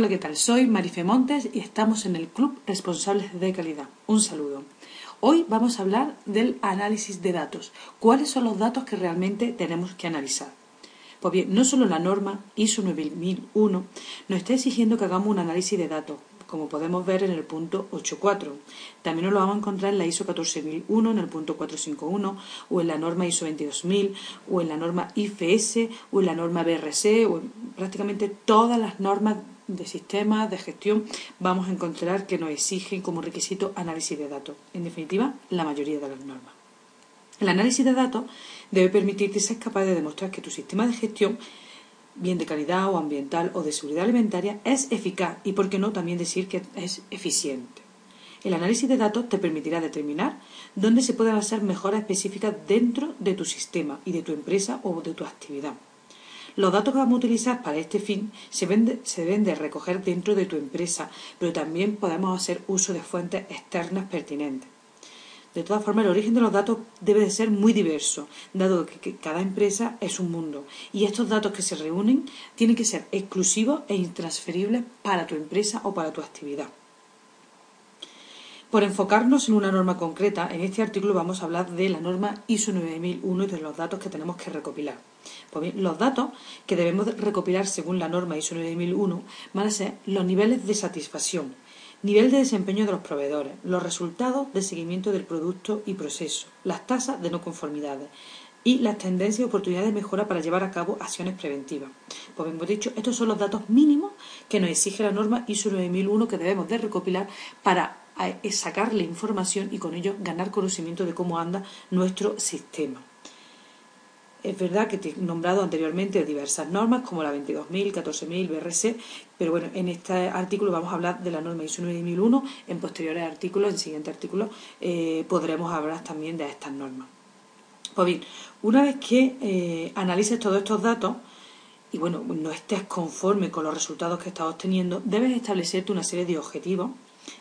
Hola, ¿qué tal? Soy Marife Montes y estamos en el Club Responsables de Calidad. Un saludo. Hoy vamos a hablar del análisis de datos. ¿Cuáles son los datos que realmente tenemos que analizar? Pues bien, no solo la norma ISO 9001 nos está exigiendo que hagamos un análisis de datos, como podemos ver en el punto 8.4. También nos lo vamos a encontrar en la ISO 14001, en el punto 451, o en la norma ISO 22000, o en la norma IFS, o en la norma BRC, o en prácticamente todas las normas de sistemas de gestión vamos a encontrar que nos exigen como requisito análisis de datos. En definitiva, la mayoría de las normas. El análisis de datos debe permitirte ser capaz de demostrar que tu sistema de gestión, bien de calidad o ambiental o de seguridad alimentaria, es eficaz y, por qué no, también decir que es eficiente. El análisis de datos te permitirá determinar dónde se pueden hacer mejoras específicas dentro de tu sistema y de tu empresa o de tu actividad. Los datos que vamos a utilizar para este fin se deben, de, recoger dentro de tu empresa, pero también podemos hacer uso de fuentes externas pertinentes. De todas formas, el origen de los datos debe de ser muy diverso, dado que cada empresa es un mundo y estos datos que se reúnen tienen que ser exclusivos e intransferibles para tu empresa o para tu actividad. Por enfocarnos en una norma concreta, en este artículo vamos a hablar de la norma ISO 9001 y de los datos que tenemos que recopilar. Pues bien, los datos que debemos recopilar según la norma ISO 9001 van a ser los niveles de satisfacción, nivel de desempeño de los proveedores, los resultados de seguimiento del producto y proceso, las tasas de no conformidades y las tendencias y oportunidades de mejora para llevar a cabo acciones preventivas. Pues hemos dicho, estos son los datos mínimos que nos exige la norma ISO 9001 que debemos de recopilar para eh, sacarle información y con ello ganar conocimiento de cómo anda nuestro sistema. Es verdad que te he nombrado anteriormente diversas normas como la 22.000, 14.000, BRC, pero bueno, en este artículo vamos a hablar de la norma ISO 9001. En posteriores artículos, en siguientes artículos, eh, podremos hablar también de estas normas. Pues bien, una vez que eh, analices todos estos datos y bueno, no estés conforme con los resultados que estás obteniendo, debes establecerte una serie de objetivos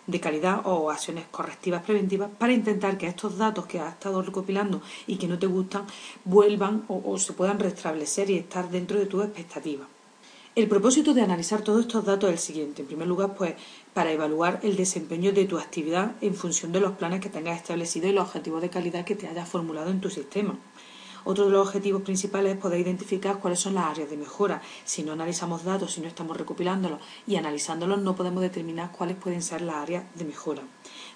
de calidad o acciones correctivas preventivas para intentar que estos datos que has estado recopilando y que no te gustan vuelvan o, se puedan restablecer y estar dentro de tus expectativas. El propósito de analizar todos estos datos es el siguiente. En primer lugar, pues para evaluar el desempeño de tu actividad en función de los planes que tengas establecidos y los objetivos de calidad que te hayas formulado en tu sistema. Otro de los objetivos principales es poder identificar cuáles son las áreas de mejora. Si no analizamos datos, si no estamos recopilándolos y analizándolos, no podemos determinar cuáles pueden ser las áreas de mejora.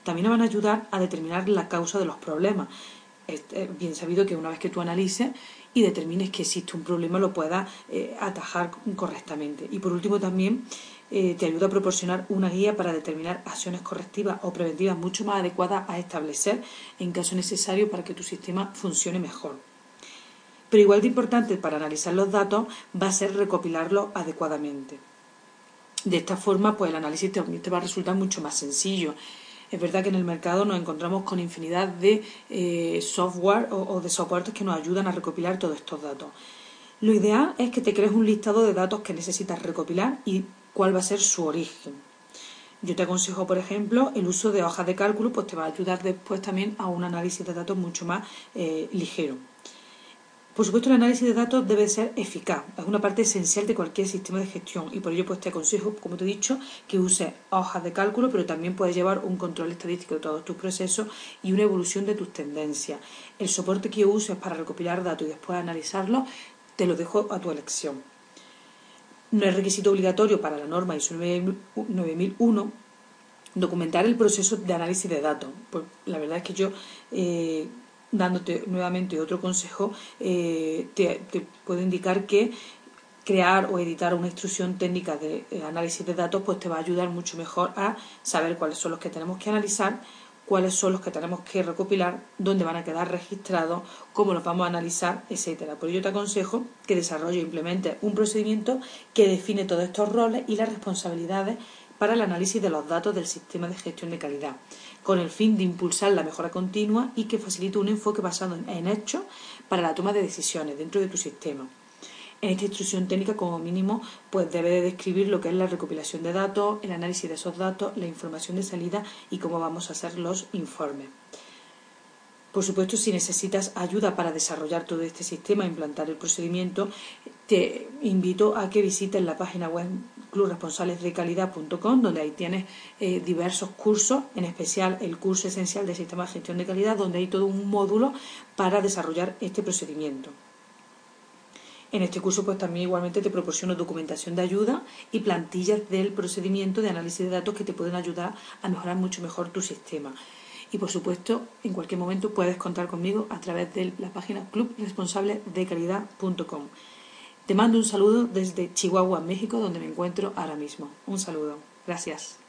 También nos van a ayudar a determinar la causa de los problemas. Es bien sabido que una vez que tú analices y determines que existe un problema, lo puedas eh, atajar correctamente. Y por último, también eh, te ayuda a proporcionar una guía para determinar acciones correctivas o preventivas mucho más adecuadas a establecer en caso necesario para que tu sistema funcione mejor. Pero igual de importante para analizar los datos va a ser recopilarlos adecuadamente. De esta forma, pues el análisis te, va a resultar mucho más sencillo. Es verdad que en el mercado nos encontramos con infinidad de eh, software o, de soportes que nos ayudan a recopilar todos estos datos. Lo ideal es que te crees un listado de datos que necesitas recopilar y cuál va a ser su origen. Yo te aconsejo, por ejemplo, el uso de hojas de cálculo, pues te va a ayudar después también a un análisis de datos mucho más eh, ligero. Por supuesto, el análisis de datos debe ser eficaz, es una parte esencial de cualquier sistema de gestión y por ello pues te aconsejo, como te he dicho, que uses hojas de cálculo, pero también puedes llevar un control estadístico de todos tus procesos y una evolución de tus tendencias. El soporte que uses para recopilar datos y después analizarlos, te lo dejo a tu elección. No es requisito obligatorio para la norma ISO 9001 documentar el proceso de análisis de datos. Pues la verdad es que yo eh, dándote nuevamente otro consejo, eh, te, puedo indicar que crear o editar una instrucción técnica de análisis de datos pues te va a ayudar mucho mejor a saber cuáles son los que tenemos que analizar cuáles son los que tenemos que recopilar, dónde van a quedar registrados, cómo los vamos a analizar, etcétera. Por ello te aconsejo que desarrolle e implemente un procedimiento que define todos estos roles y las responsabilidades para el análisis de los datos del sistema de gestión de calidad, con el fin de impulsar la mejora continua y que facilite un enfoque basado en hechos para la toma de decisiones dentro de tu sistema. En esta instrucción técnica, como mínimo, pues debe de describir lo que es la recopilación de datos, el análisis de esos datos, la información de salida y cómo vamos a hacer los informes. Por supuesto, si necesitas ayuda para desarrollar todo este sistema, implantar el procedimiento, te invito a que visites la página web clubresponsablesdecalidad.com, donde ahí tienes eh, diversos cursos, en especial el curso esencial de sistema de gestión de calidad, donde hay todo un módulo para desarrollar este procedimiento. En este curso pues también igualmente te proporciono documentación de ayuda y plantillas del procedimiento de análisis de datos que te pueden ayudar a mejorar mucho mejor tu sistema. Y por supuesto, en cualquier momento puedes contar conmigo a través de la página clubresponsabledecalidad.com. Te mando un saludo desde Chihuahua, México, donde me encuentro ahora mismo. Un saludo. Gracias.